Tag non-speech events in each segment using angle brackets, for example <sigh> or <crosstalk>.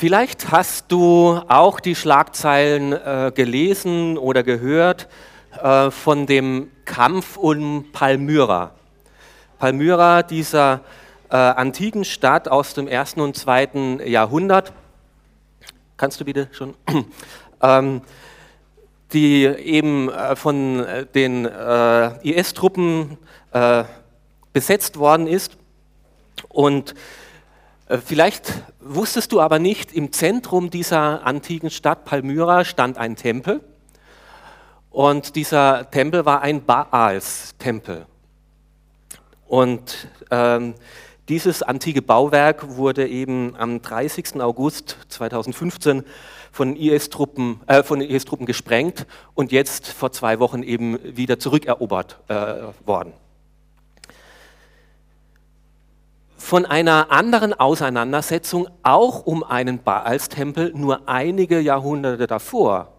Vielleicht hast du auch die Schlagzeilen äh, gelesen oder gehört äh, von dem Kampf um Palmyra. Palmyra, dieser äh, antiken Stadt aus dem ersten und zweiten Jahrhundert. Kannst du bitte schon? <clears throat> ähm, die eben äh, von den äh, IS-Truppen äh, besetzt worden ist. Und äh, vielleicht wusstest du aber nicht, im Zentrum dieser antiken Stadt Palmyra stand ein Tempel. Und dieser Tempel war ein Baals-Tempel. Und ähm, dieses antike Bauwerk wurde eben am 30. August 2015 von IS-Truppen äh, IS gesprengt und jetzt vor zwei Wochen eben wieder zurückerobert äh, worden. Von einer anderen Auseinandersetzung, auch um einen Baalstempel, nur einige Jahrhunderte davor,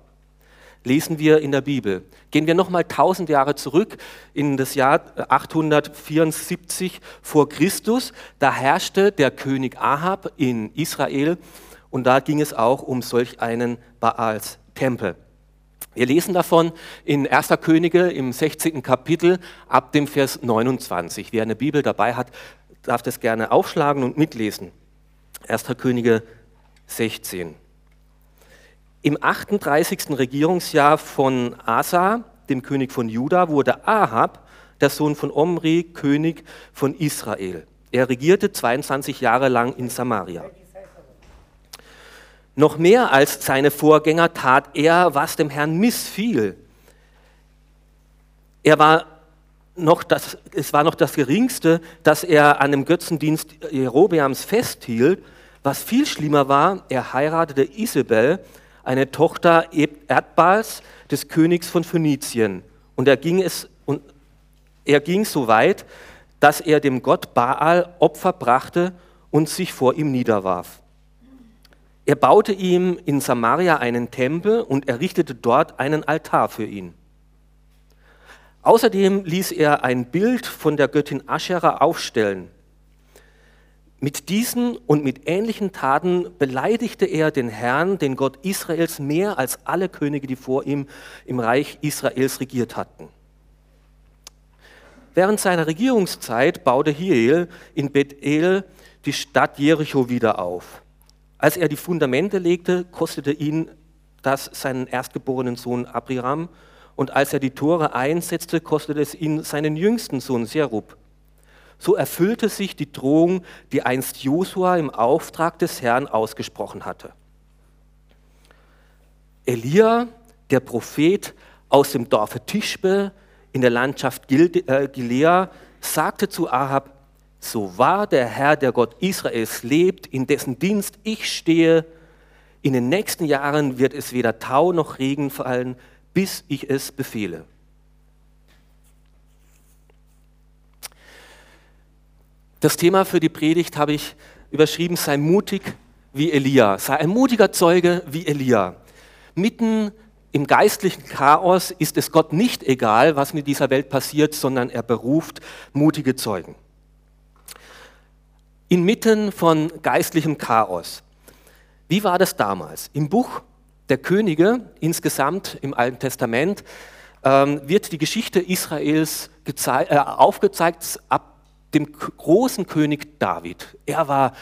lesen wir in der Bibel. Gehen wir nochmal 1000 Jahre zurück in das Jahr 874 vor Christus. Da herrschte der König Ahab in Israel und da ging es auch um solch einen Baals-Tempel. Wir lesen davon in 1. Könige im 16. Kapitel ab dem Vers 29. Wer eine Bibel dabei hat, darf das gerne aufschlagen und mitlesen. 1. Könige 16. Im 38. Regierungsjahr von Asa, dem König von Juda, wurde Ahab, der Sohn von Omri, König von Israel. Er regierte 22 Jahre lang in Samaria. Noch mehr als seine Vorgänger tat er, was dem Herrn missfiel. Er war noch das, es war noch das Geringste, dass er an dem Götzendienst Jerobeams festhielt. Was viel schlimmer war, er heiratete Isabel, eine Tochter Erdbals, des Königs von Phönizien. Und er ging, es, und er ging so weit, dass er dem Gott Baal Opfer brachte und sich vor ihm niederwarf. Er baute ihm in Samaria einen Tempel und errichtete dort einen Altar für ihn. Außerdem ließ er ein Bild von der Göttin Aschera aufstellen. Mit diesen und mit ähnlichen Taten beleidigte er den Herrn, den Gott Israels, mehr als alle Könige, die vor ihm im Reich Israels regiert hatten. Während seiner Regierungszeit baute Hiel in Bethel die Stadt Jericho wieder auf. Als er die Fundamente legte, kostete ihn das seinen erstgeborenen Sohn Abriram. Und als er die Tore einsetzte, kostete es ihn seinen jüngsten Sohn Serub. So erfüllte sich die Drohung, die einst Josua im Auftrag des Herrn ausgesprochen hatte. Elia, der Prophet aus dem Dorfe Tischbe in der Landschaft äh, Gilea, sagte zu Ahab, so wahr der Herr, der Gott Israels lebt, in dessen Dienst ich stehe, in den nächsten Jahren wird es weder Tau noch Regen fallen, bis ich es befehle. Das Thema für die Predigt habe ich überschrieben, sei mutig wie Elia, sei ein mutiger Zeuge wie Elia. Mitten im geistlichen Chaos ist es Gott nicht egal, was mit dieser Welt passiert, sondern er beruft mutige Zeugen inmitten von geistlichem Chaos. Wie war das damals? Im Buch der Könige, insgesamt im Alten Testament, ähm, wird die Geschichte Israels äh, aufgezeigt ab dem großen König David. Er war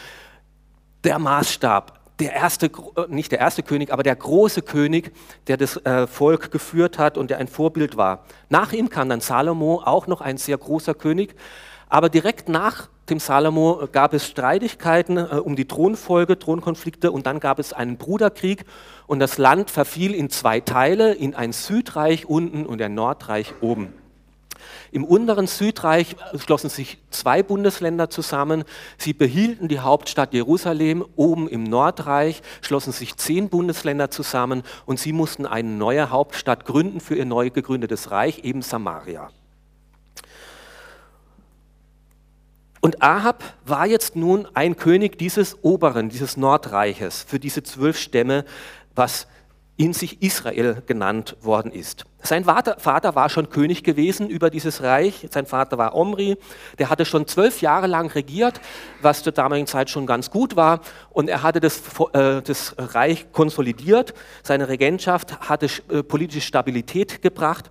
der Maßstab, der erste, äh, nicht der erste König, aber der große König, der das äh, Volk geführt hat und der ein Vorbild war. Nach ihm kam dann Salomo, auch noch ein sehr großer König, aber direkt nach dem Salomo gab es Streitigkeiten äh, um die Thronfolge, Thronkonflikte und dann gab es einen Bruderkrieg und das Land verfiel in zwei Teile, in ein Südreich unten und ein Nordreich oben. Im unteren Südreich schlossen sich zwei Bundesländer zusammen. Sie behielten die Hauptstadt Jerusalem. Oben im Nordreich schlossen sich zehn Bundesländer zusammen und sie mussten eine neue Hauptstadt gründen für ihr neu gegründetes Reich, eben Samaria. Und Ahab war jetzt nun ein König dieses oberen, dieses Nordreiches, für diese zwölf Stämme, was in sich Israel genannt worden ist. Sein Vater, war schon König gewesen über dieses Reich. Sein Vater war Omri. Der hatte schon zwölf Jahre lang regiert, was zur damaligen Zeit schon ganz gut war. Und er hatte das, äh, das Reich konsolidiert. Seine Regentschaft hatte äh, politische Stabilität gebracht.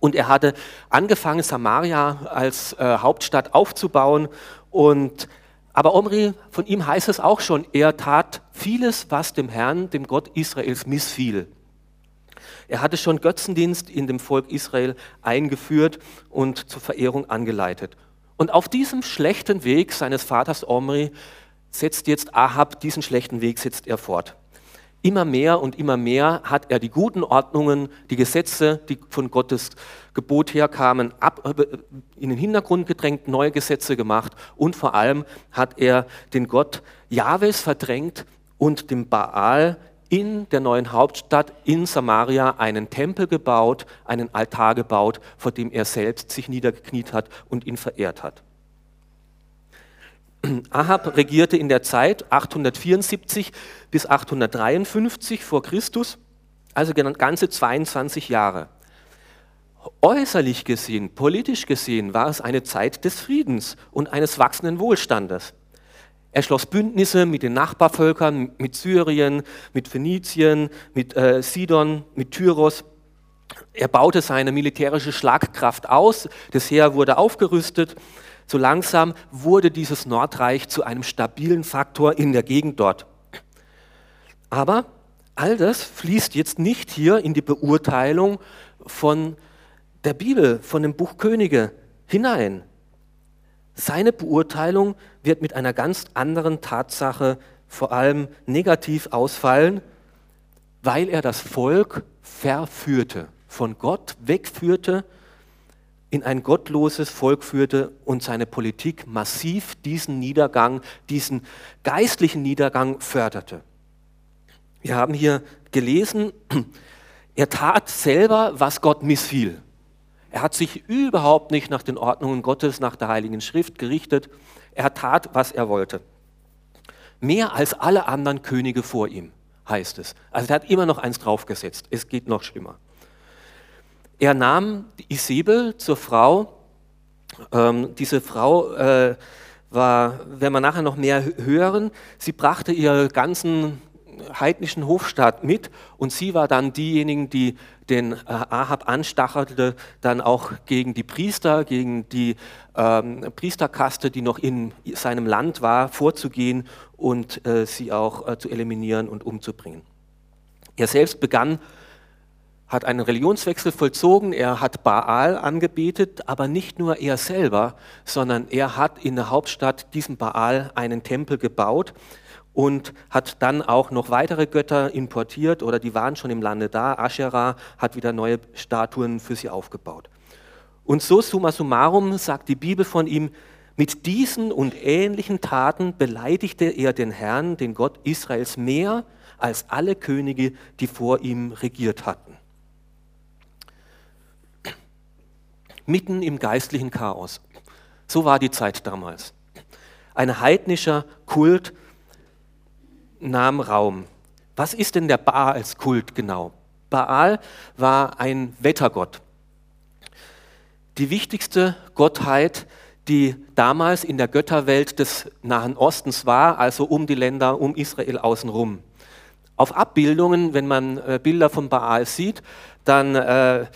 Und er hatte angefangen, Samaria als äh, Hauptstadt aufzubauen. Und, aber Omri, von ihm heißt es auch schon, er tat vieles, was dem Herrn, dem Gott Israels missfiel. Er hatte schon Götzendienst in dem Volk Israel eingeführt und zur Verehrung angeleitet. Und auf diesem schlechten Weg seines Vaters Omri setzt jetzt Ahab, diesen schlechten Weg setzt er fort. Immer mehr und immer mehr hat er die guten Ordnungen, die Gesetze, die von Gottes Gebot herkamen, ab, äh, in den Hintergrund gedrängt, neue Gesetze gemacht und vor allem hat er den Gott Jahwes verdrängt und dem Baal in der neuen Hauptstadt in Samaria einen Tempel gebaut, einen Altar gebaut, vor dem er selbst sich niedergekniet hat und ihn verehrt hat. Ahab regierte in der Zeit 874 bis 853 vor Christus, also ganze 22 Jahre. Äußerlich gesehen, politisch gesehen, war es eine Zeit des Friedens und eines wachsenden Wohlstandes. Er schloss Bündnisse mit den Nachbarvölkern, mit Syrien, mit Phönizien, mit äh, Sidon, mit Tyros. Er baute seine militärische Schlagkraft aus, das Heer wurde aufgerüstet so langsam wurde dieses Nordreich zu einem stabilen Faktor in der Gegend dort. Aber all das fließt jetzt nicht hier in die Beurteilung von der Bibel, von dem Buch Könige hinein. Seine Beurteilung wird mit einer ganz anderen Tatsache vor allem negativ ausfallen, weil er das Volk verführte, von Gott wegführte in ein gottloses Volk führte und seine Politik massiv diesen Niedergang, diesen geistlichen Niedergang förderte. Wir haben hier gelesen, <clears throat> er tat selber, was Gott missfiel. Er hat sich überhaupt nicht nach den Ordnungen Gottes, nach der Heiligen Schrift gerichtet. Er tat, was er wollte. Mehr als alle anderen Könige vor ihm, heißt es. Also er hat immer noch eins draufgesetzt. Es geht noch schlimmer. Er nahm Isabel zur Frau. Ähm, diese Frau äh, war, wenn wir nachher noch mehr hören, sie brachte ihren ganzen heidnischen Hofstaat mit und sie war dann diejenige, die den äh, Ahab anstachelte, dann auch gegen die Priester, gegen die ähm, Priesterkaste, die noch in seinem Land war, vorzugehen und äh, sie auch äh, zu eliminieren und umzubringen. Er selbst begann hat einen Religionswechsel vollzogen, er hat Baal angebetet, aber nicht nur er selber, sondern er hat in der Hauptstadt diesem Baal einen Tempel gebaut und hat dann auch noch weitere Götter importiert oder die waren schon im Lande da. Asherah hat wieder neue Statuen für sie aufgebaut. Und so summa summarum sagt die Bibel von ihm, mit diesen und ähnlichen Taten beleidigte er den Herrn, den Gott Israels, mehr als alle Könige, die vor ihm regiert hatten. Mitten im geistlichen Chaos. So war die Zeit damals. Ein heidnischer Kult nahm Raum. Was ist denn der Baal als Kult genau? Baal war ein Wettergott. Die wichtigste Gottheit, die damals in der Götterwelt des Nahen Ostens war, also um die Länder um Israel außenrum. Auf Abbildungen, wenn man äh, Bilder von Baal sieht, dann äh,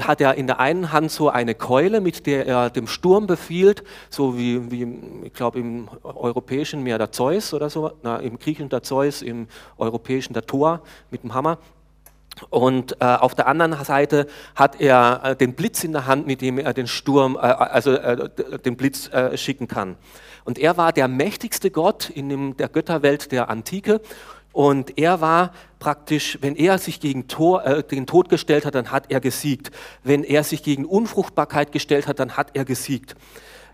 hat er in der einen Hand so eine Keule, mit der er dem Sturm befiehlt, so wie, wie ich glaube, im europäischen mehr der Zeus oder so, na, im griechischen der Zeus, im europäischen der Thor mit dem Hammer. Und äh, auf der anderen Seite hat er äh, den Blitz in der Hand, mit dem er den Sturm, äh, also äh, den Blitz äh, schicken kann. Und er war der mächtigste Gott in dem, der Götterwelt der Antike und er war praktisch, wenn er sich gegen Tor, äh, den Tod gestellt hat, dann hat er gesiegt. Wenn er sich gegen Unfruchtbarkeit gestellt hat, dann hat er gesiegt.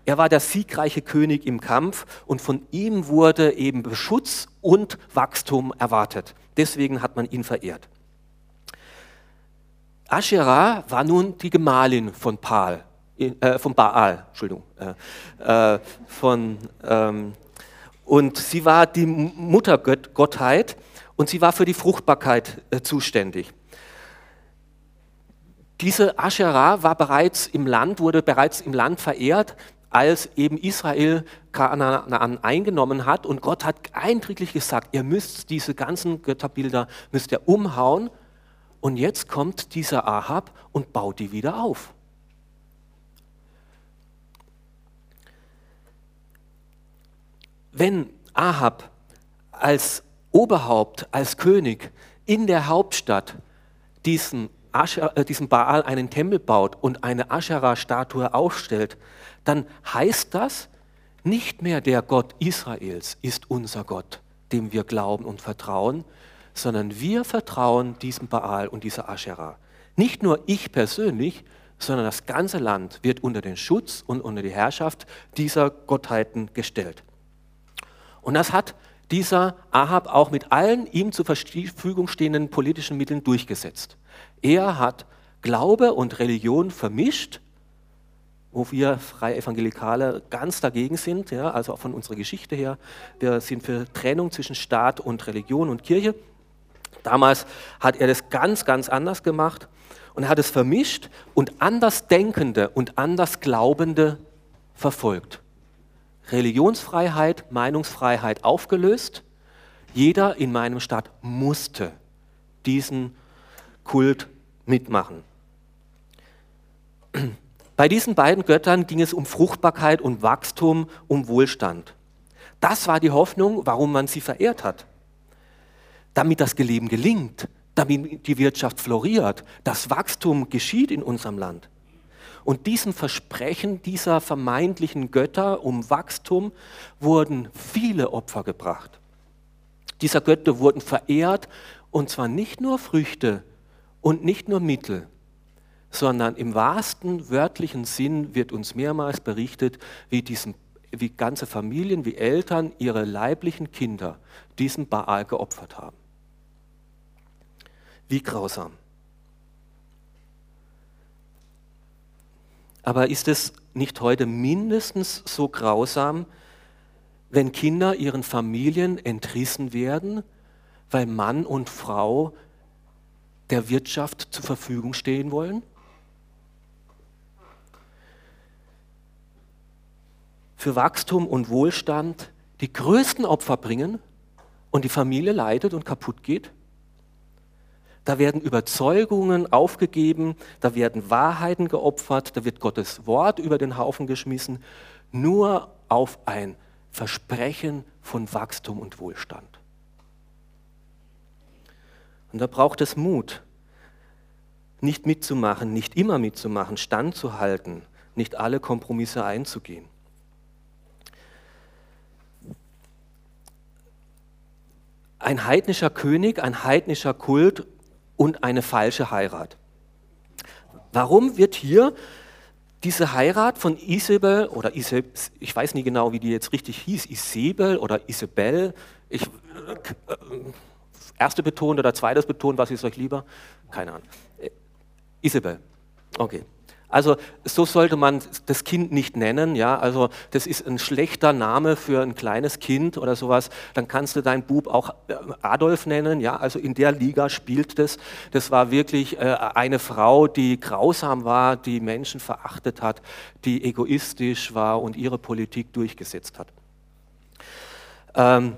Er war der siegreiche König im Kampf und von ihm wurde eben Beschutz und Wachstum erwartet. Deswegen hat man ihn verehrt. Asherah war nun die Gemahlin von Baal, äh, von Baal, Entschuldigung, äh, äh, von ähm, und sie war die Muttergottheit und sie war für die Fruchtbarkeit äh, zuständig. Diese Aschera war bereits im Land, wurde bereits im Land verehrt, als eben Israel Kanaan eingenommen hat und Gott hat eindrücklich gesagt, ihr müsst diese ganzen Götterbilder müsst ihr umhauen und jetzt kommt dieser Ahab und baut die wieder auf. Wenn Ahab als Oberhaupt, als König in der Hauptstadt diesen, Ascher, äh, diesen Baal einen Tempel baut und eine Aschera-Statue aufstellt, dann heißt das, nicht mehr der Gott Israels ist unser Gott, dem wir glauben und vertrauen, sondern wir vertrauen diesem Baal und dieser Aschera. Nicht nur ich persönlich, sondern das ganze Land wird unter den Schutz und unter die Herrschaft dieser Gottheiten gestellt. Und das hat dieser Ahab auch mit allen ihm zur Verfügung stehenden politischen Mitteln durchgesetzt. Er hat Glaube und Religion vermischt, wo wir Freie Evangelikale ganz dagegen sind, ja, also auch von unserer Geschichte her. Wir sind für Trennung zwischen Staat und Religion und Kirche. Damals hat er das ganz, ganz anders gemacht und hat es vermischt und Andersdenkende und Andersglaubende verfolgt. Religionsfreiheit, Meinungsfreiheit aufgelöst. Jeder in meinem Staat musste diesen Kult mitmachen. Bei diesen beiden Göttern ging es um Fruchtbarkeit und Wachstum, um Wohlstand. Das war die Hoffnung, warum man sie verehrt hat. Damit das Leben gelingt, damit die Wirtschaft floriert, das Wachstum geschieht in unserem Land. Und diesem Versprechen dieser vermeintlichen Götter um Wachstum wurden viele Opfer gebracht. Dieser Götter wurden verehrt und zwar nicht nur Früchte und nicht nur Mittel, sondern im wahrsten wörtlichen Sinn wird uns mehrmals berichtet, wie, diesen, wie ganze Familien, wie Eltern ihre leiblichen Kinder diesem Baal geopfert haben. Wie grausam. Aber ist es nicht heute mindestens so grausam, wenn Kinder ihren Familien entrissen werden, weil Mann und Frau der Wirtschaft zur Verfügung stehen wollen? Für Wachstum und Wohlstand die größten Opfer bringen und die Familie leidet und kaputt geht? Da werden Überzeugungen aufgegeben, da werden Wahrheiten geopfert, da wird Gottes Wort über den Haufen geschmissen, nur auf ein Versprechen von Wachstum und Wohlstand. Und da braucht es Mut, nicht mitzumachen, nicht immer mitzumachen, standzuhalten, nicht alle Kompromisse einzugehen. Ein heidnischer König, ein heidnischer Kult und eine falsche Heirat. Warum wird hier diese Heirat von Isabel oder Isabel, ich weiß nie genau, wie die jetzt richtig hieß, Isabel oder Isabel, ich, äh, erste Beton oder zweites Beton, was ist euch lieber? Keine Ahnung. Äh, Isabel, okay. Also so sollte man das Kind nicht nennen, ja, also das ist ein schlechter Name für ein kleines Kind oder sowas, dann kannst du deinen Bub auch äh, Adolf nennen, ja, also in der Liga spielt das. Das war wirklich äh, eine Frau, die grausam war, die Menschen verachtet hat, die egoistisch war und ihre Politik durchgesetzt hat. Ähm,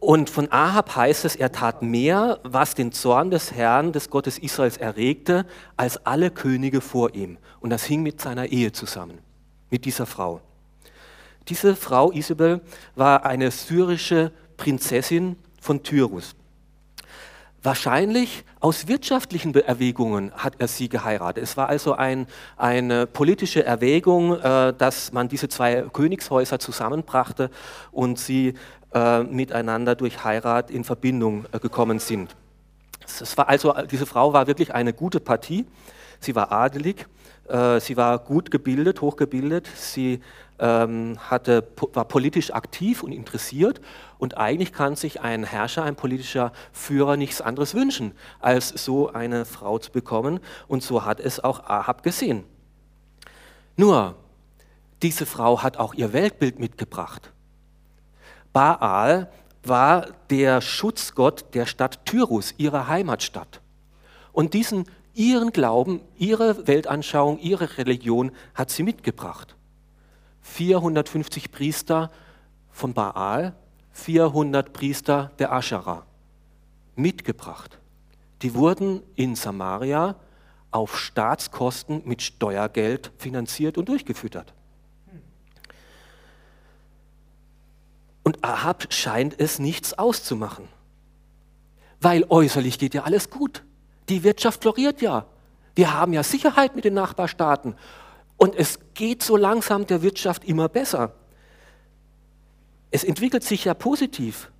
und von Ahab heißt es, er tat mehr, was den Zorn des Herrn, des Gottes Israels erregte, als alle Könige vor ihm. Und das hing mit seiner Ehe zusammen, mit dieser Frau. Diese Frau Isabel war eine syrische Prinzessin von Tyrus. Wahrscheinlich aus wirtschaftlichen Erwägungen hat er sie geheiratet. Es war also ein, eine politische Erwägung, äh, dass man diese zwei Königshäuser zusammenbrachte und sie äh, miteinander durch Heirat in Verbindung äh, gekommen sind. Das war also, diese Frau war wirklich eine gute Partie. Sie war adelig, äh, sie war gut gebildet, hochgebildet, sie hatte, war politisch aktiv und interessiert und eigentlich kann sich ein Herrscher, ein politischer Führer nichts anderes wünschen, als so eine Frau zu bekommen und so hat es auch Ahab gesehen. Nur, diese Frau hat auch ihr Weltbild mitgebracht. Baal war der Schutzgott der Stadt Tyrus, ihrer Heimatstadt. Und diesen ihren Glauben, ihre Weltanschauung, ihre Religion hat sie mitgebracht. 450 Priester von Baal, 400 Priester der Aschera mitgebracht. Die wurden in Samaria auf Staatskosten mit Steuergeld finanziert und durchgefüttert. Und Ahab scheint es nichts auszumachen. Weil äußerlich geht ja alles gut. Die Wirtschaft floriert ja. Wir haben ja Sicherheit mit den Nachbarstaaten. Und es geht so langsam der Wirtschaft immer besser. Es entwickelt sich ja positiv.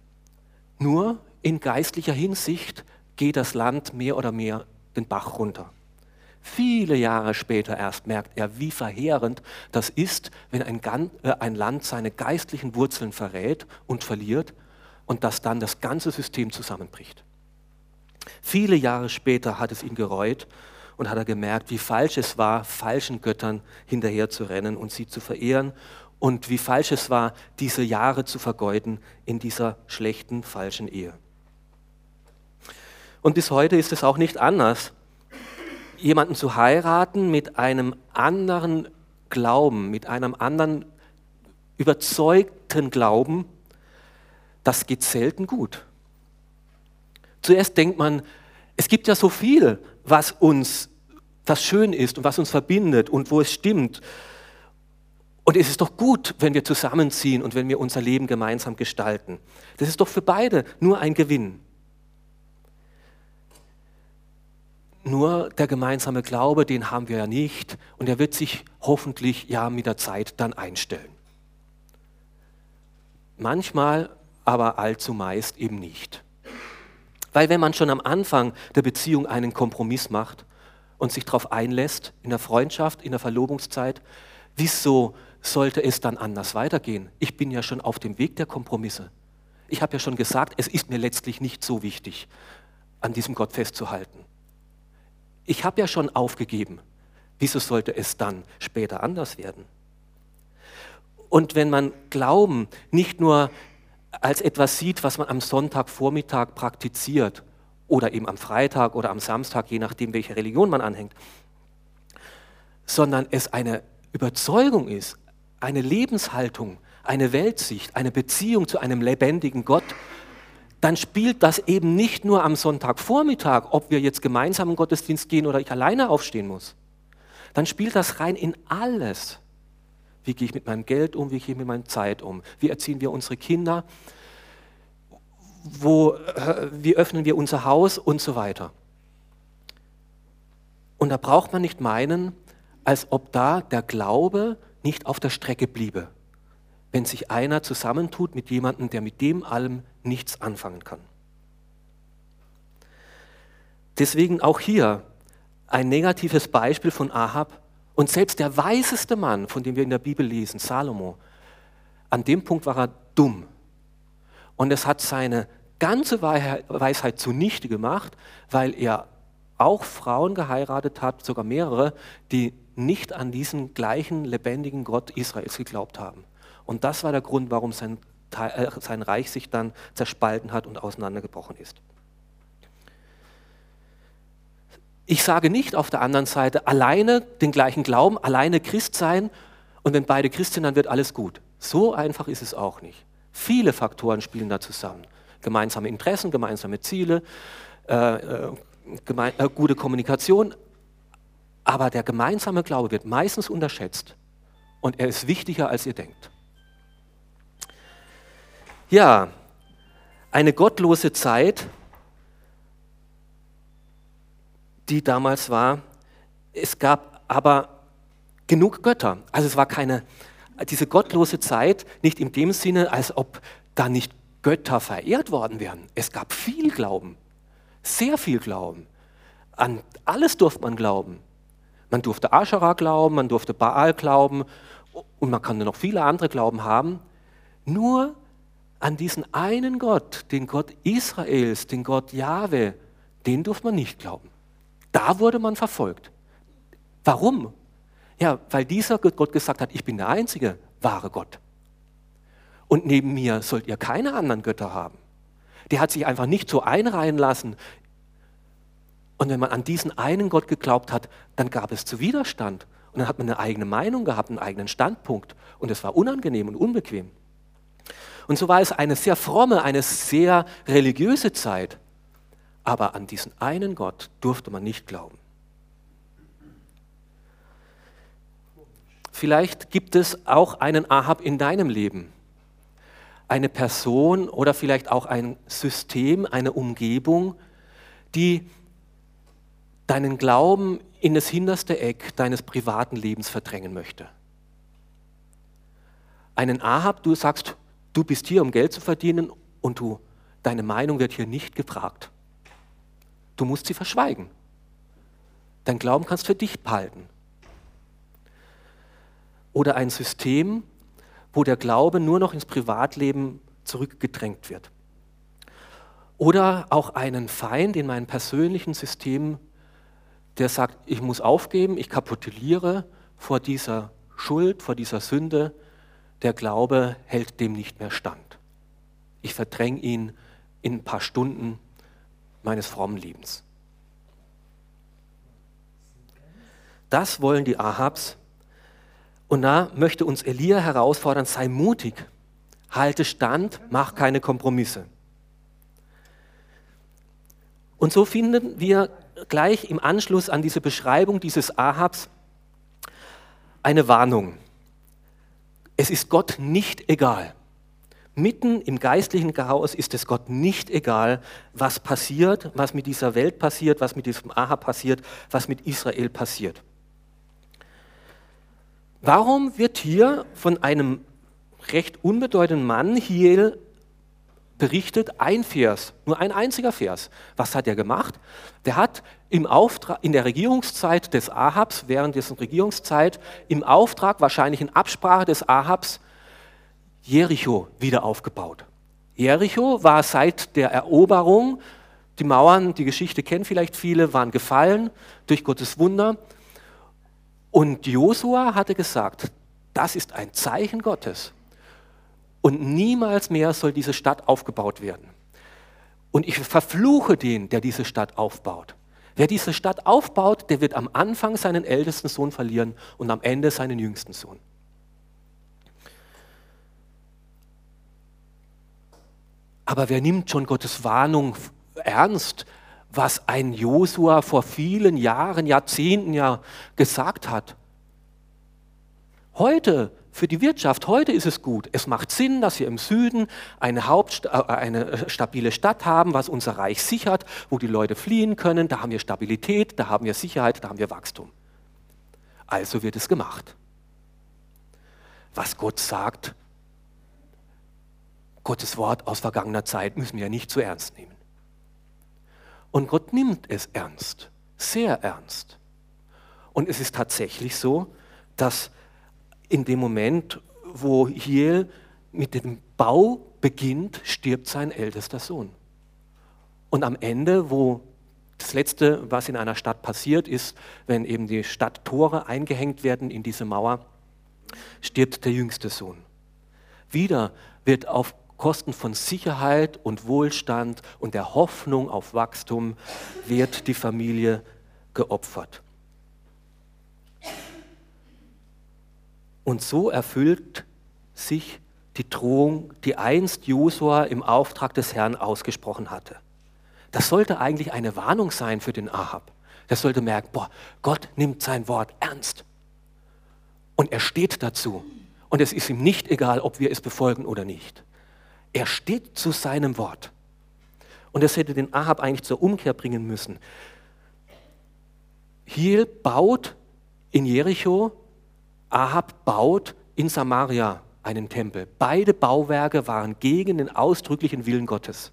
Nur in geistlicher Hinsicht geht das Land mehr oder mehr den Bach runter. Viele Jahre später erst merkt er, wie verheerend das ist, wenn ein, äh, ein, Land seine geistlichen Wurzeln verrät und verliert und dass dann das ganze System zusammenbricht. Viele Jahre später hat es ihn gereut und hat er gemerkt, wie falsch es war, falschen Göttern hinterher zu rennen und sie zu verehren und wie falsch es war, diese Jahre zu vergeuden in dieser schlechten, falschen Ehe. Und bis heute ist es auch nicht anders. Jemanden zu heiraten mit einem anderen Glauben, mit einem anderen überzeugten Glauben, das geht selten gut. Zuerst denkt man, es gibt ja so viel, was uns, das schön ist und was uns verbindet und wo es stimmt. Und es ist doch gut, wenn wir zusammenziehen und wenn wir unser Leben gemeinsam gestalten. Das ist doch für beide nur ein Gewinn. Nur der gemeinsame Glaube, den haben wir ja nicht und er wird sich hoffentlich ja mit der Zeit dann einstellen. Manchmal, aber allzu meist eben nicht. Weil wenn man schon am Anfang der Beziehung einen Kompromiss macht und sich darauf einlässt, in der Freundschaft, in der Verlobungszeit, wieso sollte es dann anders weitergehen? Ich bin ja schon auf dem Weg der Kompromisse. Ich habe ja schon gesagt, es ist mir letztlich nicht so wichtig, an diesem Gott festzuhalten. Ich habe ja schon aufgegeben. Wieso sollte es dann später anders werden? Und wenn man Glauben nicht nur als etwas sieht, was man am Sonntagvormittag praktiziert oder eben am Freitag oder am Samstag, je nachdem, welche Religion man anhängt, sondern es eine Überzeugung ist, eine Lebenshaltung, eine Weltsicht, eine Beziehung zu einem lebendigen Gott, dann spielt das eben nicht nur am Sonntagvormittag, ob wir jetzt gemeinsam im Gottesdienst gehen oder ich alleine aufstehen muss. Dann spielt das rein in alles. Wie gehe ich mit meinem Geld um? Wie gehe ich mit meiner Zeit um? Wie erziehen wir unsere Kinder? Wo, äh, wie öffnen wir unser Haus und so weiter? Und da braucht man nicht meinen, als ob da der Glaube nicht auf der Strecke bliebe, wenn sich einer zusammentut mit jemandem, der mit dem allem nichts anfangen kann. Deswegen auch hier ein negatives Beispiel von Ahab, und selbst der weiseste Mann, von dem wir in der Bibel lesen, Salomo, an dem Punkt war er dumm. Und es hat seine ganze Weisheit zunichte gemacht, weil er auch Frauen geheiratet hat, sogar mehrere, die nicht an diesen gleichen lebendigen Gott Israels geglaubt haben. Und das war der Grund, warum sein, äh, sein Reich sich dann zerspalten hat und auseinandergebrochen ist. Ich sage nicht auf der anderen Seite, alleine den gleichen Glauben, alleine Christ sein und wenn beide Christ sind, dann wird alles gut. So einfach ist es auch nicht. Viele Faktoren spielen da zusammen. Gemeinsame Interessen, gemeinsame Ziele, äh, äh, geme äh, gute Kommunikation. Aber der gemeinsame Glaube wird meistens unterschätzt und er ist wichtiger, als ihr denkt. Ja, eine gottlose Zeit die damals war. Es gab aber genug Götter. Also es war keine, diese gottlose Zeit, nicht in dem Sinne, als ob da nicht Götter verehrt worden wären. Es gab viel Glauben, sehr viel Glauben. An alles durfte man glauben. Man durfte Aschera glauben, man durfte Baal glauben und man kann noch viele andere Glauben haben. Nur an diesen einen Gott, den Gott Israels, den Gott Jahwe, den durfte man nicht glauben. Da wurde man verfolgt. Warum? Ja, weil dieser Gott gesagt hat, ich bin der einzige wahre Gott. und neben mir sollt ihr keine anderen Götter haben. Der hat sich einfach nicht so einreihen lassen. Und wenn man an diesen einen Gott geglaubt hat, dann gab es zu Widerstand. Und dann hat man eine eigene Meinung gehabt, einen eigenen Standpunkt. Und es war unangenehm und unbequem. Und so war es eine sehr fromme, eine sehr religiöse Zeit. Aber an diesen einen Gott durfte man nicht glauben. Vielleicht gibt es auch einen Ahab in deinem Leben. Eine Person oder vielleicht auch ein System, eine Umgebung, die deinen Glauben in das hinterste Eck deines privaten Lebens verdrängen möchte. Einen Ahab, du sagst, du bist hier, um Geld zu verdienen und du, deine Meinung wird hier nicht gefragt. Du musst sie verschweigen. Dein Glauben kannst für dich behalten. Oder ein System, wo der Glaube nur noch ins Privatleben zurückgedrängt wird. Oder auch einen Feind in meinem persönlichen System, der sagt, ich muss aufgeben, ich kapituliere vor dieser Schuld, vor dieser Sünde. Der Glaube hält dem nicht mehr stand. Ich verdränge ihn in ein paar Stunden meines frommen Lebens. Das wollen die Ahabs. Und da möchte uns Elia herausfordern, sei mutig, halte stand, mach keine Kompromisse. Und so finden wir gleich im Anschluss an diese Beschreibung dieses Ahabs eine Warnung. Es ist Gott nicht egal. Mitten im geistlichen Chaos ist es Gott nicht egal, was passiert, was mit dieser Welt passiert, was mit diesem Ahab passiert, was mit Israel passiert. Warum wird hier von einem recht unbedeutenden Mann hier berichtet ein Vers, nur ein einziger Vers. Was hat er gemacht? Der hat im Auftrag, in der Regierungszeit des Ahabs, während dessen Regierungszeit, im Auftrag, wahrscheinlich in Absprache des Ahabs, Jericho wieder aufgebaut. Jericho war seit der Eroberung, die Mauern, die Geschichte kennen vielleicht viele, waren gefallen durch Gottes Wunder. Und Josua hatte gesagt, das ist ein Zeichen Gottes. Und niemals mehr soll diese Stadt aufgebaut werden. Und ich verfluche den, der diese Stadt aufbaut. Wer diese Stadt aufbaut, der wird am Anfang seinen ältesten Sohn verlieren und am Ende seinen jüngsten Sohn. Aber wer nimmt schon Gottes Warnung ernst, was ein Josua vor vielen Jahren, Jahrzehnten ja gesagt hat? Heute für die Wirtschaft heute ist es gut. Es macht Sinn, dass wir im Süden eine, Haupt, äh, eine stabile Stadt haben, was unser Reich sichert, wo die Leute fliehen können. Da haben wir Stabilität, da haben wir Sicherheit, da haben wir Wachstum. Also wird es gemacht. Was Gott sagt, Gottes Wort aus vergangener Zeit müssen wir ja nicht zu ernst nehmen. Und Gott nimmt es ernst, sehr ernst. Und es ist tatsächlich so, dass in dem Moment, wo Hiel mit dem Bau beginnt, stirbt sein ältester Sohn. Und am Ende, wo das Letzte, was in einer Stadt passiert ist, wenn eben die Stadttore eingehängt werden in diese Mauer, stirbt der jüngste Sohn. Wieder wird auf Kosten von Sicherheit und Wohlstand und der Hoffnung auf Wachstum wird die Familie geopfert. Und so erfüllt sich die Drohung, die einst Josua im Auftrag des Herrn ausgesprochen hatte. Das sollte eigentlich eine Warnung sein für den Ahab. Der sollte merken, boah, Gott nimmt sein Wort ernst. Und er steht dazu. Und es ist ihm nicht egal, ob wir es befolgen oder nicht. Er steht zu seinem Wort. Und das hätte den Ahab eigentlich zur Umkehr bringen müssen. Hiel baut in Jericho Ahab baut in Samaria einen Tempel. Beide Bauwerke waren gegen den ausdrücklichen Willen Gottes.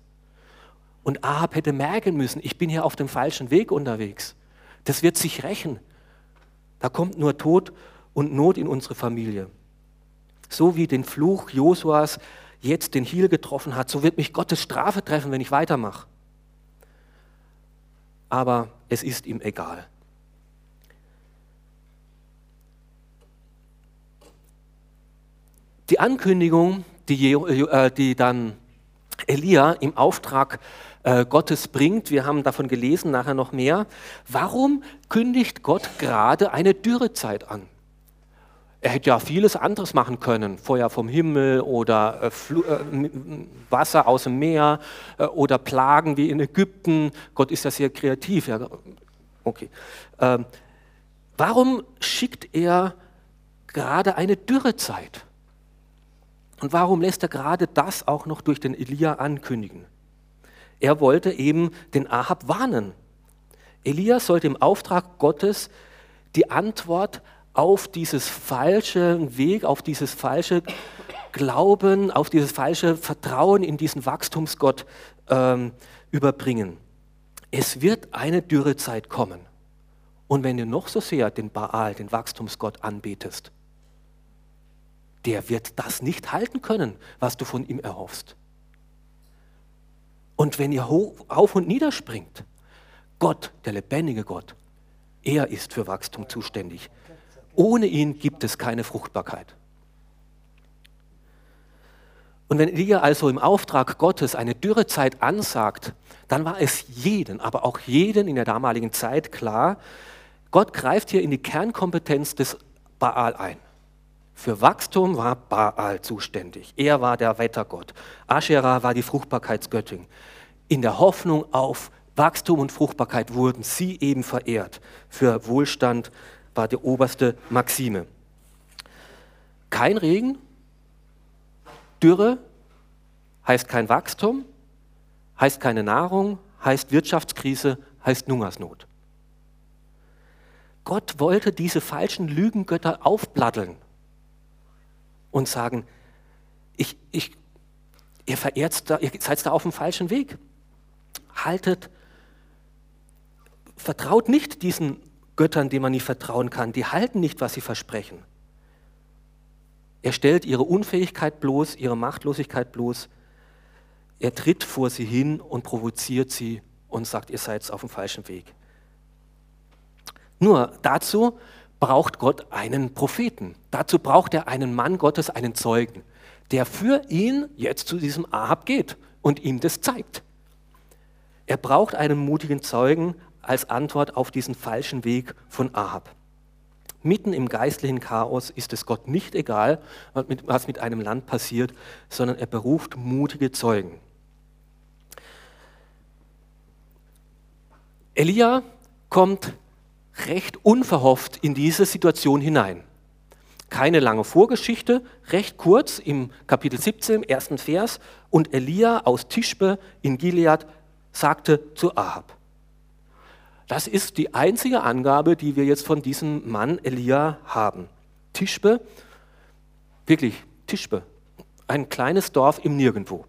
Und Ahab hätte merken müssen, ich bin hier auf dem falschen Weg unterwegs. Das wird sich rächen. Da kommt nur Tod und Not in unsere Familie. So wie den Fluch Josuas jetzt den Hiel getroffen hat, so wird mich Gottes Strafe treffen, wenn ich weitermache. Aber es ist ihm egal. Die Ankündigung die, äh, die dann Elia im Auftrag äh, Gottes bringt. Wir haben davon gelesen, nachher noch mehr. Warum kündigt Gott gerade eine Dürrezeit an? Er hätte ja vieles anderes machen können, Feuer vom Himmel oder äh, äh, Wasser aus dem Meer äh, oder Plagen wie in Ägypten. Gott ist ja sehr kreativ. Ja, okay. Ähm, warum schickt er gerade eine Dürrezeit? Und warum lässt er gerade das auch noch durch den Elia ankündigen? Er wollte eben den Ahab warnen. Elia sollte im Auftrag Gottes die Antwort auf dieses falsche Weg, auf dieses falsche Glauben, auf dieses falsche Vertrauen in diesen Wachstumsgott ähm, überbringen. Es wird eine Dürrezeit kommen. Und wenn du noch so sehr den Baal, den Wachstumsgott anbetest, der wird das nicht halten können, was du von ihm erhoffst. Und wenn ihr auf und nieder springt, Gott, der lebendige Gott, er ist für Wachstum zuständig. Ohne ihn gibt es keine Fruchtbarkeit. Und wenn Elia also im Auftrag Gottes eine Dürrezeit ansagt, dann war es jeden, aber auch jeden in der damaligen Zeit klar, Gott greift hier in die Kernkompetenz des Baal ein. Für Wachstum war Baal zuständig. Er war der Wettergott. Asherah war die Fruchtbarkeitsgöttin. In der Hoffnung auf Wachstum und Fruchtbarkeit wurden sie eben verehrt. Für Wohlstand war die oberste Maxime. Kein Regen, Dürre heißt kein Wachstum, heißt keine Nahrung, heißt Wirtschaftskrise, heißt Hungersnot. Gott wollte diese falschen Lügengötter aufbladdeln und sagen, ich, ich, ihr verehrt ihr seid da auf dem falschen Weg. Haltet, vertraut nicht diesen Göttern, denen man nicht vertrauen kann. Die halten nicht, was sie versprechen. Er stellt ihre Unfähigkeit bloß, ihre Machtlosigkeit bloß. Er tritt vor sie hin und provoziert sie und sagt, ihr seid auf dem falschen Weg. Nur dazu braucht Gott einen Propheten. Dazu braucht er einen Mann Gottes, einen Zeugen, der für ihn jetzt zu diesem Ahab geht und ihm das zeigt. Er braucht einen mutigen Zeugen, als Antwort auf diesen falschen Weg von Ahab. Mitten im geistlichen Chaos ist es Gott nicht egal, was mit einem Land passiert, sondern er beruft mutige Zeugen. Elia kommt recht unverhofft in diese Situation hinein. Keine lange Vorgeschichte, recht kurz im Kapitel 17, im ersten Vers. Und Elia aus Tischbe in Gilead sagte zu Ahab, das ist die einzige Angabe, die wir jetzt von diesem Mann Elia haben. Tischbe, wirklich Tischbe, ein kleines Dorf im Nirgendwo.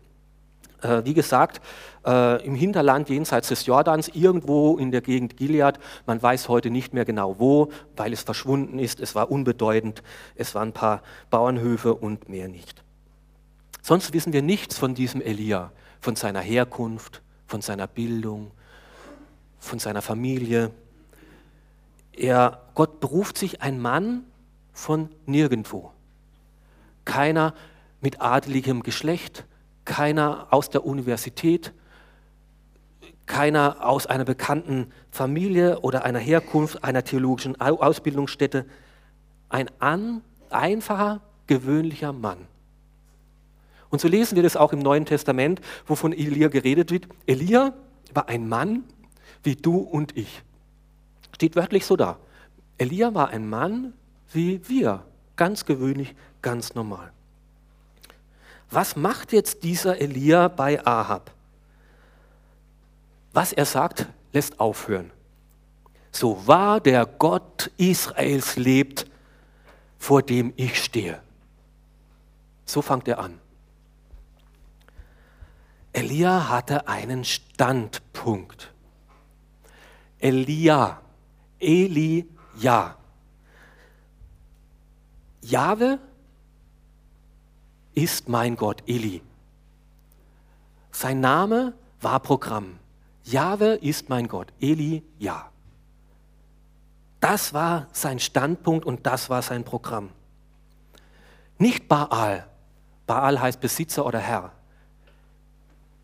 Äh, wie gesagt, äh, im Hinterland jenseits des Jordans, irgendwo in der Gegend Gilead. Man weiß heute nicht mehr genau wo, weil es verschwunden ist. Es war unbedeutend. Es waren ein paar Bauernhöfe und mehr nicht. Sonst wissen wir nichts von diesem Elia, von seiner Herkunft, von seiner Bildung, von seiner Familie. Er, Gott beruft sich ein Mann von nirgendwo. Keiner mit adeligem Geschlecht, keiner aus der Universität, keiner aus einer bekannten Familie oder einer Herkunft, einer theologischen Ausbildungsstätte. Ein an, einfacher, gewöhnlicher Mann. Und so lesen wir das auch im Neuen Testament, wo von Elia geredet wird. Elia war ein Mann wie du und ich. Steht wörtlich so da. Elia war ein Mann wie wir, ganz gewöhnlich, ganz normal. Was macht jetzt dieser Elia bei Ahab? Was er sagt, lässt aufhören. So wahr der Gott Israels lebt, vor dem ich stehe. So fängt er an. Elia hatte einen Standpunkt. Elia, Elia. Jahwe ist mein Gott, Eli. Sein Name war Programm. Jahwe ist mein Gott, Eli, ja. Das war sein Standpunkt und das war sein Programm. Nicht Baal Baal heißt Besitzer oder Herr.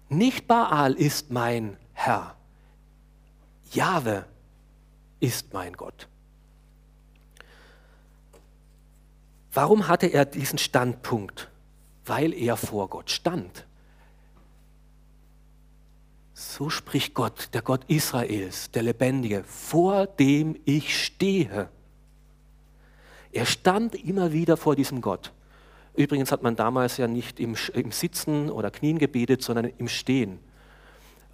Nicht Baal ist mein Herr. Jahwe ist mein Gott. Warum hatte er diesen Standpunkt? Weil er vor Gott stand. So spricht Gott, der Gott Israels, der Lebendige, vor dem ich stehe. Er stand immer wieder vor diesem Gott. Übrigens hat man damals ja nicht im, im Sitzen oder Knien gebetet, sondern im Stehen.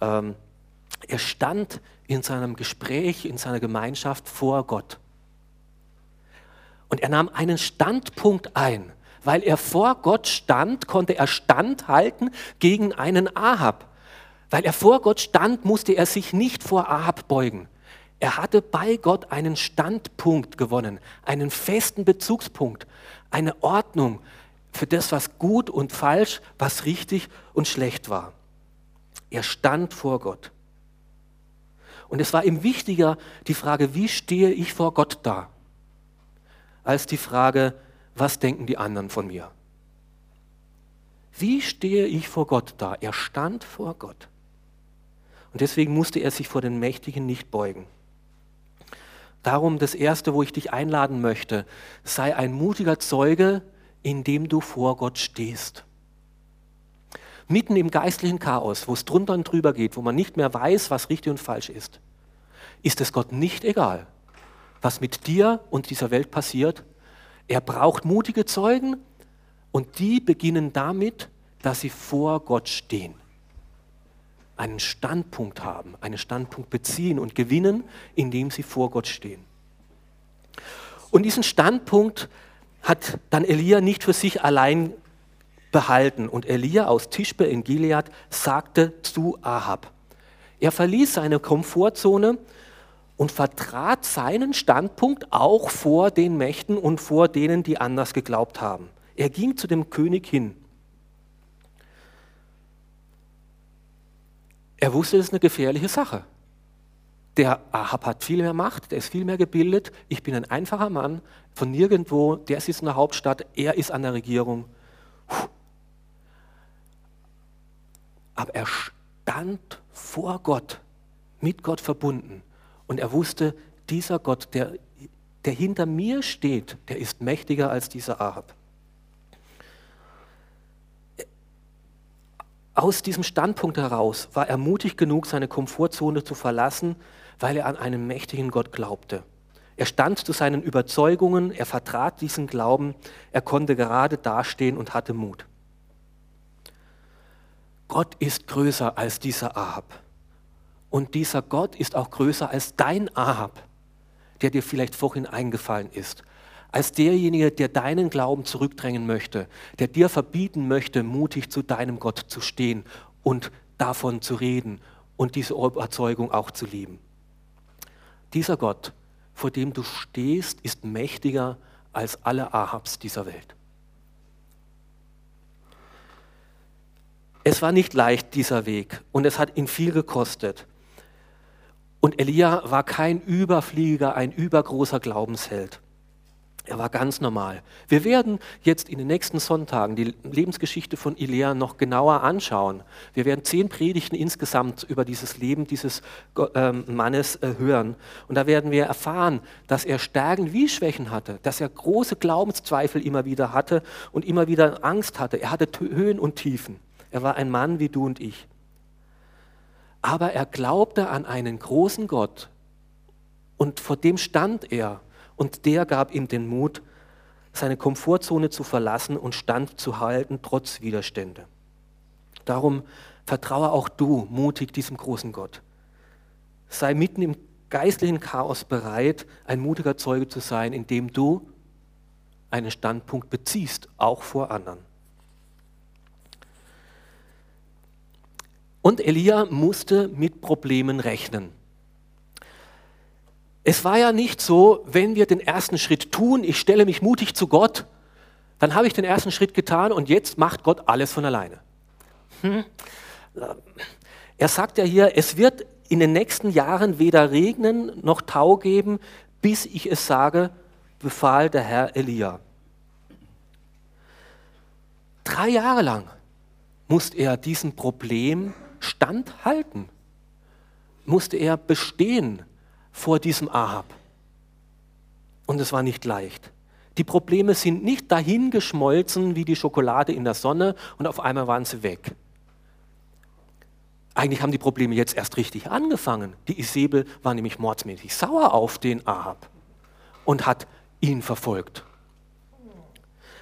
Ähm, er stand in seinem Gespräch, in seiner Gemeinschaft vor Gott. Und er nahm einen Standpunkt ein. Weil er vor Gott stand, konnte er standhalten gegen einen Ahab. Weil er vor Gott stand, musste er sich nicht vor Ahab beugen. Er hatte bei Gott einen Standpunkt gewonnen, einen festen Bezugspunkt, eine Ordnung für das, was gut und falsch, was richtig und schlecht war. Er stand vor Gott. Und es war ihm wichtiger die Frage, wie stehe ich vor Gott da, als die Frage, was denken die anderen von mir. Wie stehe ich vor Gott da? Er stand vor Gott. Und deswegen musste er sich vor den Mächtigen nicht beugen. Darum das Erste, wo ich dich einladen möchte, sei ein mutiger Zeuge, indem du vor Gott stehst. Mitten im geistlichen Chaos, wo es drunter und drüber geht, wo man nicht mehr weiß, was richtig und falsch ist, ist es Gott nicht egal, was mit dir und dieser Welt passiert. Er braucht mutige Zeugen und die beginnen damit, dass sie vor Gott stehen einen Standpunkt haben, einen Standpunkt beziehen und gewinnen, indem sie vor Gott stehen. Und diesen Standpunkt hat dann Elia nicht für sich allein behalten. Und Elia aus Tischbe in Gilead sagte zu Ahab, er verließ seine Komfortzone und vertrat seinen Standpunkt auch vor den Mächten und vor denen, die anders geglaubt haben. Er ging zu dem König hin Er wusste, das ist eine gefährliche Sache. Der Ahab hat viel mehr Macht, der ist viel mehr gebildet. Ich bin ein einfacher Mann von nirgendwo, der sitzt in der Hauptstadt, er ist an der Regierung. Aber er stand vor Gott, mit Gott verbunden. Und er wusste, dieser Gott, der, der hinter mir steht, der ist mächtiger als dieser Ahab. Aus diesem Standpunkt heraus war er mutig genug, seine Komfortzone zu verlassen, weil er an einen mächtigen Gott glaubte. Er stand zu seinen Überzeugungen, er vertrat diesen Glauben, er konnte gerade dastehen und hatte Mut. Gott ist größer als dieser Ahab. Und dieser Gott ist auch größer als dein Ahab, der dir vielleicht vorhin eingefallen ist als derjenige, der deinen Glauben zurückdrängen möchte, der dir verbieten möchte, mutig zu deinem Gott zu stehen und davon zu reden und diese Überzeugung auch zu lieben. Dieser Gott, vor dem du stehst, ist mächtiger als alle Ahabs dieser Welt. Es war nicht leicht, dieser Weg, und es hat ihn viel gekostet. Und Elia war kein Überflieger, ein übergroßer Glaubensheld. Er war ganz normal. Wir werden jetzt in den nächsten Sonntagen die Lebensgeschichte von Elia noch genauer anschauen. Wir werden zehn Predigten insgesamt über dieses Leben dieses ähm, Mannes äh, hören. Und da werden wir erfahren, dass er Stärken wie Schwächen hatte, dass er große Glaubenszweifel immer wieder hatte und immer wieder Angst hatte. Er hatte Höhen und Tiefen. Er war ein Mann wie du und ich. Aber er glaubte an einen großen Gott und vor dem stand er und der gab ihm den Mut, seine Komfortzone zu verlassen und Stand zu halten, trotz Widerstände. Darum vertraue auch du mutig diesem großen Gott. Sei mitten im geistlichen Chaos bereit, ein mutiger Zeuge zu sein, indem du einen Standpunkt beziehst, auch vor anderen. Und Elia musste mit Problemen rechnen. Es war ja nicht so, wenn wir den ersten Schritt tun, ich stelle mich mutig zu Gott, dann habe ich den ersten Schritt getan und jetzt macht Gott alles von alleine. Hm. Er sagt ja hier, es wird in den nächsten Jahren weder regnen noch Tau geben, bis ich es sage, befahl der Herr Elia. Drei Jahre lang musste er diesem Problem standhalten, musste er bestehen vor diesem Ahab. Und es war nicht leicht. Die Probleme sind nicht dahingeschmolzen wie die Schokolade in der Sonne und auf einmal waren sie weg. Eigentlich haben die Probleme jetzt erst richtig angefangen. Die Isabel war nämlich mordsmäßig sauer auf den Ahab und hat ihn verfolgt.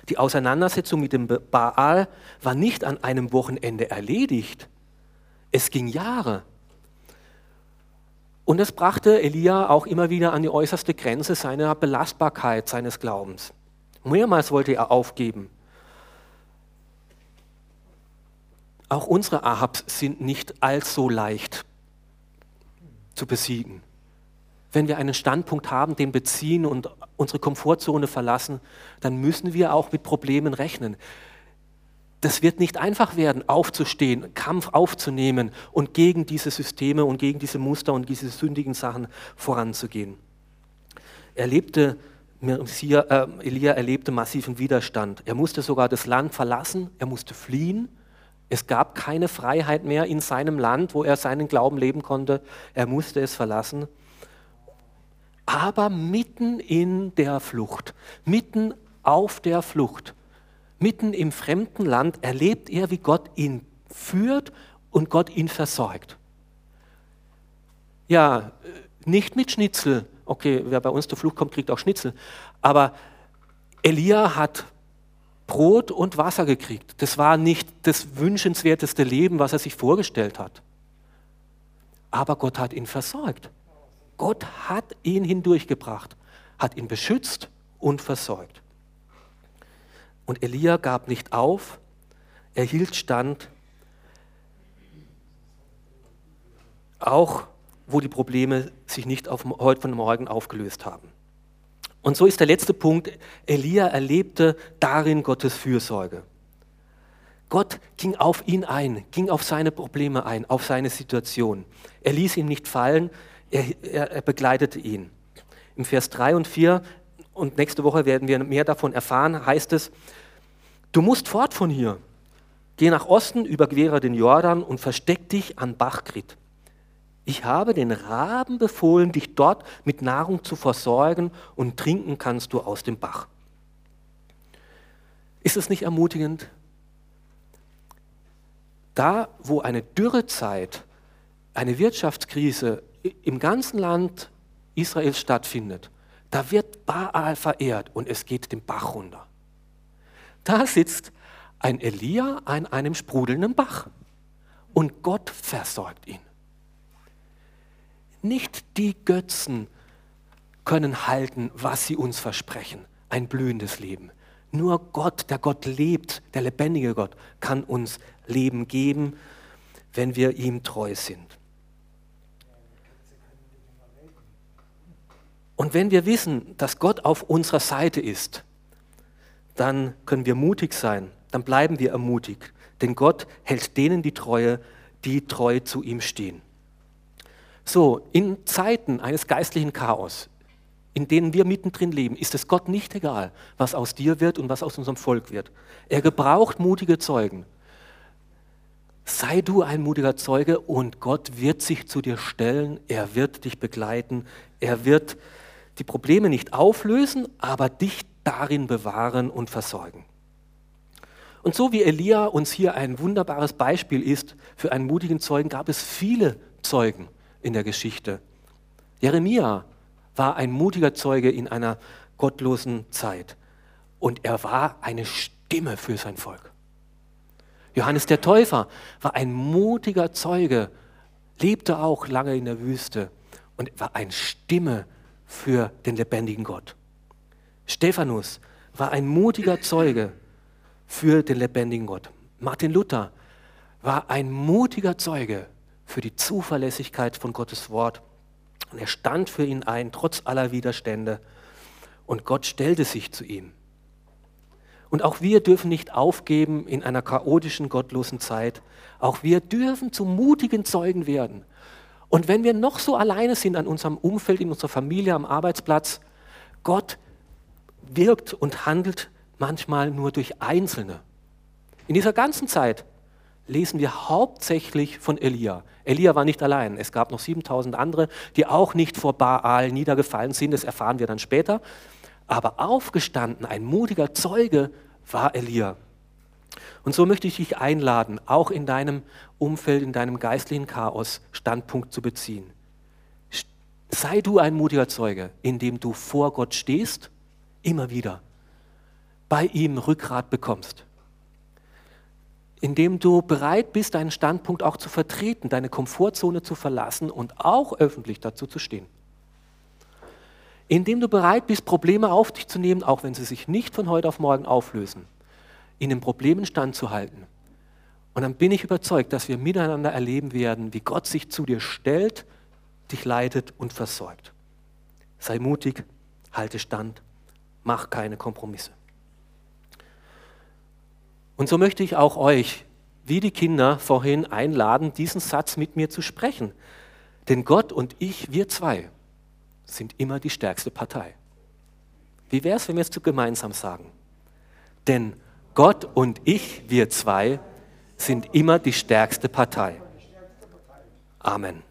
Die Auseinandersetzung mit dem Baal war nicht an einem Wochenende erledigt. Es ging Jahre. Und es brachte Elia auch immer wieder an die äußerste Grenze seiner Belastbarkeit seines Glaubens. Mehrmals wollte er aufgeben. Auch unsere Ahabs sind nicht allzu leicht zu besiegen. Wenn wir einen Standpunkt haben, den beziehen und unsere Komfortzone verlassen, dann müssen wir auch mit Problemen rechnen das wird nicht einfach werden, aufzustehen, Kampf aufzunehmen und gegen diese Systeme und gegen diese Muster und diese sündigen Sachen voranzugehen. Er lebte, äh, Elia erlebte massiven Widerstand. Er musste sogar das Land verlassen, er musste fliehen. Es gab keine Freiheit mehr in seinem Land, wo er seinen Glauben leben konnte. Er musste es verlassen. Aber mitten in der Flucht, mitten auf der Flucht, mitten im fremden Land erlebt er, wie Gott ihn führt und Gott ihn versorgt. Ja, nicht mit Schnitzel. Okay, wer bei uns zur Flucht kommt, kriegt auch Schnitzel. Aber Elia hat Brot und Wasser gekriegt. Das war nicht das wünschenswerteste Leben, was er sich vorgestellt hat. Aber Gott hat ihn versorgt. Gott hat ihn hindurchgebracht, hat ihn beschützt und versorgt. Und Elia gab nicht auf, er hielt stand, auch wo die Probleme sich nicht auf, heute von morgen aufgelöst haben. Und so ist der letzte Punkt, Elia erlebte darin Gottes Fürsorge. Gott ging auf ihn ein, ging auf seine Probleme ein, auf seine Situation. Er ließ ihn nicht fallen, er, er, er begleitete ihn. Im Vers 3 und 4 und nächste Woche werden wir mehr davon erfahren, heißt es, du musst fort von hier. Geh nach Osten, überquere den Jordan und versteck dich an Bachkrit. Ich habe den Raben befohlen, dich dort mit Nahrung zu versorgen und trinken kannst du aus dem Bach. Ist es nicht ermutigend? Da, wo eine Dürrezeit, eine Wirtschaftskrise im ganzen Land Israels stattfindet, da wird Baal verehrt und es geht den Bach runter. Da sitzt ein Elia an einem sprudelnden Bach und Gott versorgt ihn. Nicht die Götzen können halten, was sie uns versprechen, ein blühendes Leben. Nur Gott, der Gott lebt, der lebendige Gott, kann uns Leben geben, wenn wir ihm treu sind. Und wenn wir wissen, dass Gott auf unserer Seite ist, dann können wir mutig sein, dann bleiben wir ermutigt, denn Gott hält denen die Treue, die treu zu ihm stehen. So, in Zeiten eines geistlichen Chaos, in denen wir mittendrin leben, ist es Gott nicht egal, was aus dir wird und was aus unserem Volk wird. Er gebraucht mutige Zeugen. Sei du ein mutiger Zeuge und Gott wird sich zu dir stellen, er wird dich begleiten, er wird die Probleme nicht auflösen, aber dich darin bewahren und versorgen. Und so wie Elia uns hier ein wunderbares Beispiel ist für einen mutigen Zeugen, gab es viele Zeugen in der Geschichte. Jeremia war ein mutiger Zeuge in einer gottlosen Zeit und er war eine Stimme für sein Volk. Johannes der Täufer war ein mutiger Zeuge, lebte auch lange in der Wüste und war eine Stimme für den lebendigen Gott. Stephanus war ein mutiger Zeuge für den lebendigen Gott. Martin Luther war ein mutiger Zeuge für die Zuverlässigkeit von Gottes Wort. Und er stand für ihn ein, trotz aller Widerstände. Und Gott stellte sich zu ihm. Und auch wir dürfen nicht aufgeben in einer chaotischen, gottlosen Zeit. Auch wir dürfen zu mutigen Zeugen werden. Und wenn wir noch so alleine sind an unserem Umfeld, in unserer Familie, am Arbeitsplatz, Gott wirkt und handelt manchmal nur durch Einzelne. In dieser ganzen Zeit lesen wir hauptsächlich von Elia. Elia war nicht allein. Es gab noch 7000 andere, die auch nicht vor Baal niedergefallen sind. Das erfahren wir dann später. Aber aufgestanden, ein mutiger Zeuge war Elia. Und so möchte ich dich einladen, auch in deinem Umfeld, in deinem geistlichen Chaos Standpunkt zu beziehen. Sei du ein mutiger Zeuge, indem du vor Gott stehst, immer wieder, bei ihm Rückgrat bekommst indem du bereit bist, deinen Standpunkt auch zu vertreten, deine Komfortzone zu verlassen und auch öffentlich dazu zu stehen. Indem du bereit bist, Probleme auf dich zu nehmen, auch wenn sie sich nicht von heute auf morgen auflösen, in den Problemen standzuhalten. Und dann bin ich überzeugt, dass wir miteinander erleben werden, wie Gott sich zu dir stellt, dich leitet und versorgt. Sei mutig, halte stand, mach keine Kompromisse. Und so möchte ich auch euch, wie die Kinder vorhin, einladen, diesen Satz mit mir zu sprechen. Denn Gott und ich, wir zwei, sind immer die stärkste Partei. Wie wäre es, wenn wir es gemeinsam sagen? Denn Gott und ich, wir zwei, sind immer die stärkste Partei. Amen.